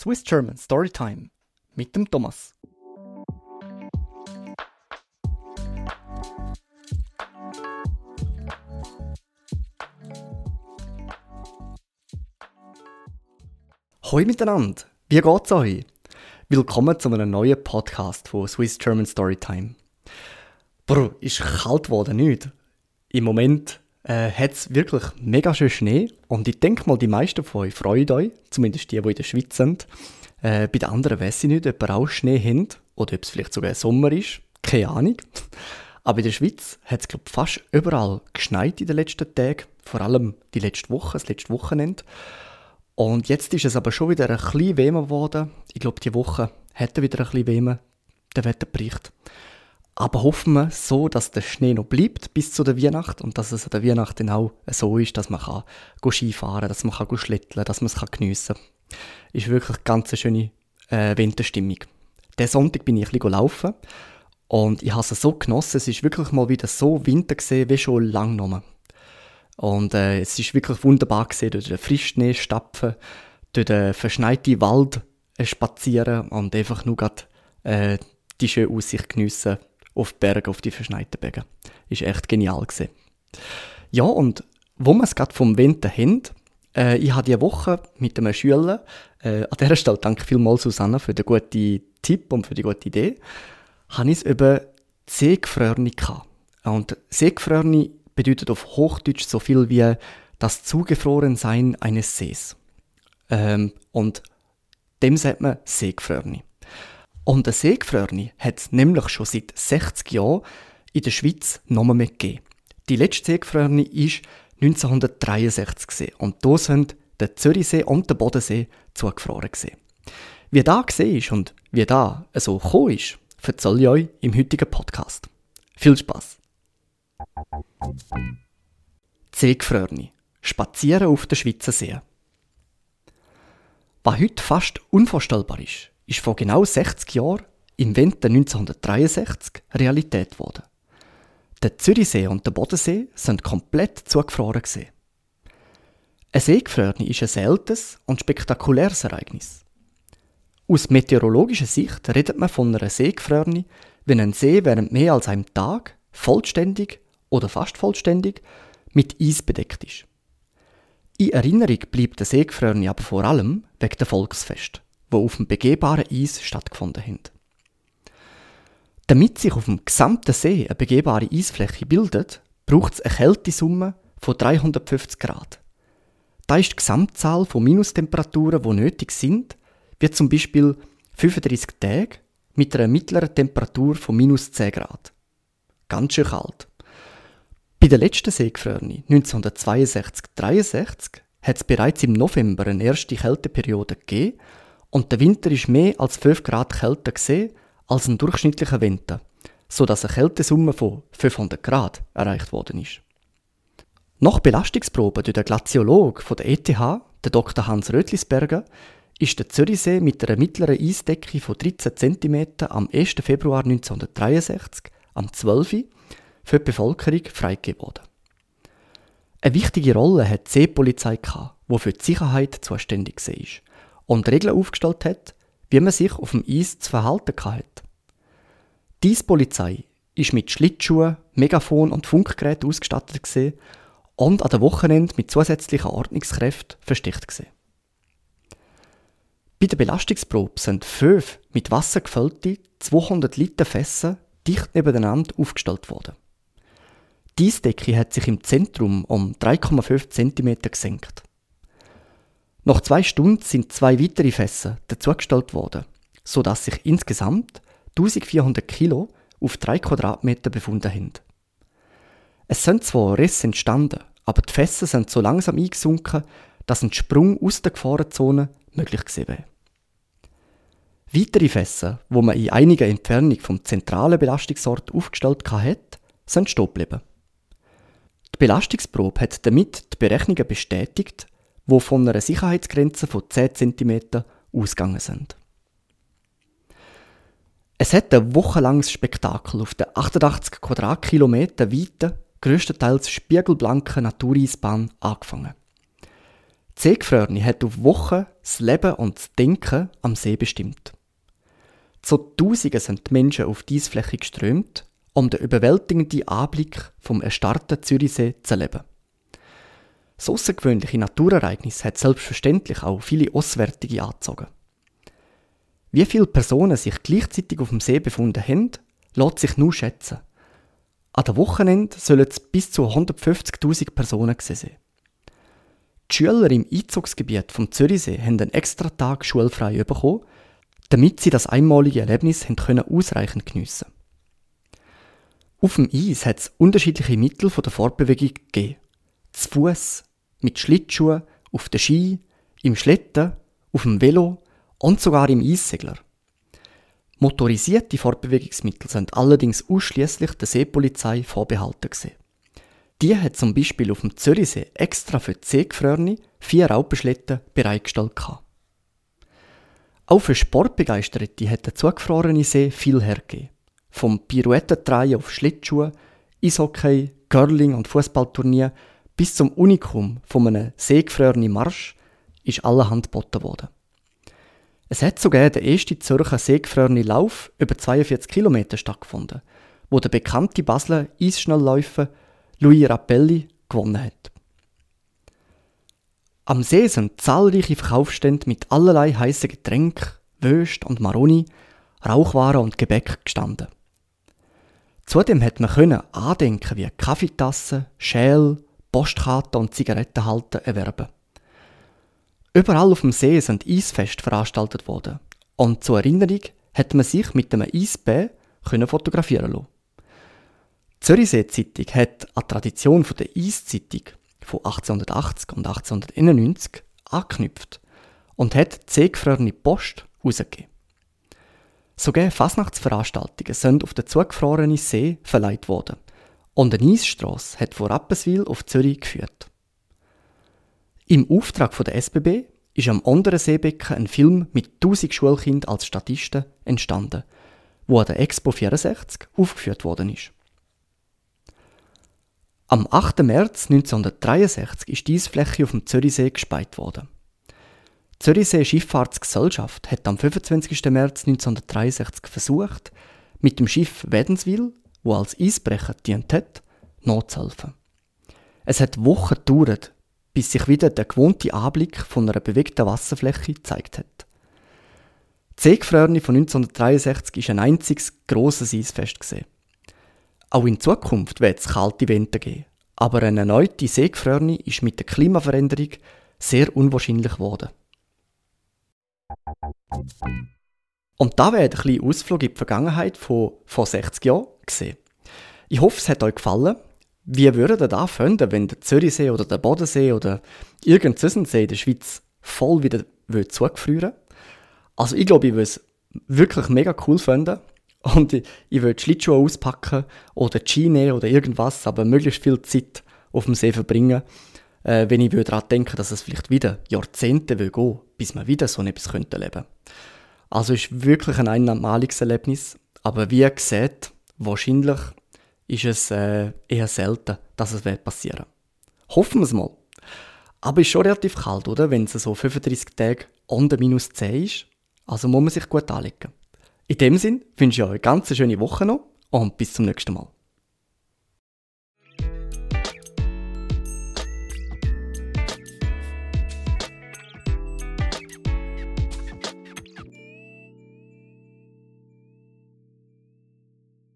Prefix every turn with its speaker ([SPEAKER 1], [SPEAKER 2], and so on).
[SPEAKER 1] Swiss German Storytime mit dem Thomas. Hoi miteinander, wie geht's euch? Willkommen zu einem neuen Podcast von Swiss German Storytime. Bro, ist kalt geworden, nicht? Im Moment äh, hat es wirklich mega schön Schnee und ich denke mal, die meisten von euch freuen euch, zumindest die, die in der Schweiz sind. Äh, bei den anderen weiß ich nicht, ob ihr auch Schnee habt oder ob es vielleicht sogar Sommer ist. Keine Ahnung. Aber in der Schweiz hat es, glaube fast überall geschneit in den letzten Tagen. Vor allem die letzte Woche, das letzte Wochenende. Und jetzt ist es aber schon wieder ein bisschen wärmer geworden. Ich glaube, die Woche hätte wieder ein bisschen wärmer, der Wetterbericht. Aber hoffen wir so, dass der Schnee noch bleibt bis zu der Weihnacht und dass es an der Weihnacht dann auch so ist, dass man kann Skifahren dass man kann schletteln dass man es geniessen kann. Ist wirklich eine ganz schöne äh, Winterstimmung. Der Sonntag bin ich ein bisschen laufen und ich habe es so genossen. Es ist wirklich mal wieder so Winter gesehen wie schon lange nicht Und äh, es ist wirklich wunderbar gesehen, durch den Frischschnee stapfen, durch den verschneiten Wald äh, spazieren und einfach nur grad, äh, die schöne Aussicht geniessen auf die Berge, auf die verschneiten Berge. Ist echt genial gewesen. Ja, und wo wir es gerade vom Winter haben, äh, ich habe diese Woche mit einem Schüler, äh, an dieser Stelle danke vielmals Susanne für den guten Tipp und für die gute Idee, habe ich es über Seegefrorene gehabt. Und Seegefrorene bedeutet auf Hochdeutsch so viel wie das Zugefrorensein eines Sees. Ähm, und dem sagt man Seegefrorene. Und der Seegefrorene hat es nämlich schon seit 60 Jahren in der Schweiz noch mehr gegeben. Die letzte Seegefrorene war 1963 gewesen. und da sind der Zürichsee und der Bodensee zugefroren. Gewesen. Wie da gesehen ist und wie da so gekommen ist, erzähle ich euch im heutigen Podcast. Viel Spaß! Seegefrorene. Spazieren auf der Schweizer See. Was heute fast unvorstellbar ist, ist vor genau 60 Jahren im Winter 1963 Realität geworden. Der Zürichsee und der Bodensee sind komplett zugefroren. Gewesen. Ein Seegefrorene ist ein seltenes und spektakuläres Ereignis. Aus meteorologischer Sicht redet man von einer Seegefrorene, wenn ein See während mehr als einem Tag vollständig oder fast vollständig mit Eis bedeckt ist. In Erinnerung bleibt der Seegefrorene aber vor allem wegen der Volksfest wo auf dem begehbaren Eis stattgefunden haben. Damit sich auf dem gesamten See eine begehbare Eisfläche bildet, braucht es eine Kältesumme von 350 Grad. Da ist die Gesamtzahl von Minustemperaturen, die nötig sind, wie zum Beispiel 35 Tage mit einer mittleren Temperatur von minus 10 Grad. Ganz schön kalt. Bei der letzten Seegefrorene 1962-63 hat es bereits im November eine erste Kälteperiode gegeben und der Winter ist mehr als 5 Grad kälter gesehen als ein durchschnittlicher Winter, so dass eine Kältesumme von 500 Grad erreicht worden ist. Nach Belastungsproben durch den Glaziolog von der ETH, der Dr. Hans Rötlisberger, ist der Zürichsee mit einer mittleren Eisdecke von 13 cm am 1. Februar 1963 am 12. Uhr für die Bevölkerung freigegeben worden. Eine wichtige Rolle hat die Seepolizei die für die Sicherheit zuständig war und Regeln aufgestellt hat, wie man sich auf dem Eis zu verhalten hat. Dies Polizei ist mit Schlittschuhen, Megafon und Funkgeräten ausgestattet und an den Wochenenden mit zusätzlichen Ordnungskräften versteckt. Bei der Belastungsprobe sind fünf mit Wasser gefüllte 200 Liter Fässer dicht nebeneinander aufgestellt worden. Die Eisdecke hat sich im Zentrum um 3,5 cm gesenkt. Nach zwei Stunden sind zwei weitere Fässer dazugestellt worden, sodass sich insgesamt 1400 Kilo auf drei Quadratmeter befunden haben. Es sind zwar Risse entstanden, aber die Fässer sind so langsam eingesunken, dass ein Sprung aus der Gefahrenzone möglich gewesen wäre. Weitere Fässer, wo man in einiger Entfernung vom zentralen Belastungsort aufgestellt hat, sind stehen geblieben. Die Belastungsprobe hat damit die Berechnungen bestätigt, wo von einer Sicherheitsgrenze von 10 cm ausgegangen sind. Es hat ein wochenlanges Spektakel auf der 88 Quadratkilometer weiten, größtenteils spiegelblanken Natureisbahn angefangen. Die Seegefrorne hat auf Wochen das Leben und das Denken am See bestimmt. Zu Tausenden sind die Menschen auf diese Fläche geströmt, um den überwältigenden Anblick vom erstarrten Zürichsee zu erleben. Das außergewöhnliche Naturereignis hat selbstverständlich auch viele Auswärtige angezogen. Wie viele Personen sich gleichzeitig auf dem See befunden haben, lässt sich nur schätzen. An der Wochenende sollen es bis zu 150.000 Personen sein. Die Schüler im Einzugsgebiet vom Zürichsee haben einen extra Tag schulfrei bekommen, damit sie das einmalige Erlebnis können ausreichend geniessen Auf dem Eis hat es unterschiedliche Mittel der Fortbewegung gegeben. Zu Fuß, mit Schlittschuhen, auf den Ski, im Schlitten, auf dem Velo und sogar im Eissegler. Motorisierte Fortbewegungsmittel sind allerdings ausschließlich der Seepolizei vorbehalten gewesen. Die hat zum Beispiel auf dem Zürichsee extra für die Seegefrorene vier Raupenschlitten bereitgestellt. Gehabt. Auch für Sportbegeisterte hat der zugefrorene See viel hergegeben. Vom Pirouettendrehen auf Schlittschuhe, Eishockey, Curling und Fußballturnier bis zum Unikum von einem seegefrorenen Marsch ist allerhand geboten worden. Es hat sogar der erste Zürcher seegefrorene Lauf über 42 Kilometer stattgefunden, wo der bekannte Basler Eisschnellläufer Louis Rappelli gewonnen hat. Am See sind zahlreiche Verkaufsstände mit allerlei heißen Getränken, Würst und Maroni, Rauchwaren und Gebäck gestanden. Zudem hat man können Andenken wie Kaffeetassen, Schäl, Postkarten und Zigarettenhalter erwerben. Überall auf dem See sind Eisfest veranstaltet worden und zur Erinnerung hat man sich mit einem Eisbär fotografieren lassen. Die Zürichsee-Zeitung hat an die Tradition der Eiszeitung von 1880 und 1891 angeknüpft und hat die seegefrorene Post herausgegeben. Sogar Fasnachtsveranstaltungen sind auf den zugefrorenen See verleiht worden und eine Eisstrasse hat von Rapperswil auf Zürich geführt. Im Auftrag der SBB ist am anderen Seebecken ein Film mit 1000 Schulkindern als Statisten entstanden, wo an der Expo 64 aufgeführt worden ist. Am 8. März 1963 ist diese Fläche auf dem Zürichsee gespeit worden. Die Zürichsee Schifffahrtsgesellschaft hat am 25. März 1963 versucht, mit dem Schiff Wädenswil, wo als Eisbrecher dient hat, nachzuhelfen. Es hat Wochen gedauert, bis sich wieder der gewohnte Anblick von einer bewegten Wasserfläche gezeigt hat. Die Seegefrorene von 1963 war ein einziges grosses Eisfest. Gewesen. Auch in Zukunft wird es kalte Winter geben. Aber eine erneute Seegefrorene ist mit der Klimaveränderung sehr unwahrscheinlich geworden. Und da wäre ein kleiner Ausflug in die Vergangenheit von vor 60 Jahren gesehen. Ich hoffe, es hat euch gefallen. Wie würdet ihr da finden, wenn der Zürichsee oder der Bodensee oder irgendein See in der Schweiz voll wieder zugefrieren Also ich glaube, ich würde es wirklich mega cool finden. Und ich, ich will Schlittschuhe auspacken oder nehmen oder irgendwas, aber möglichst viel Zeit auf dem See verbringen, äh, wenn ich daran denke, dass es vielleicht wieder Jahrzehnte will gehen, bis man wieder so etwas könnte erleben Also ist wirklich ein einmaliges Erlebnis, aber wie ihr seht, wahrscheinlich ist es äh, eher selten, dass es passieren wird. Hoffen wir es mal. Aber es ist schon relativ kalt, oder? Wenn es so 35 Tage unter minus 10 ist. Also muss man sich gut anlegen. In dem Sinn wünsche ich euch eine ganz schöne Woche noch und bis zum nächsten Mal.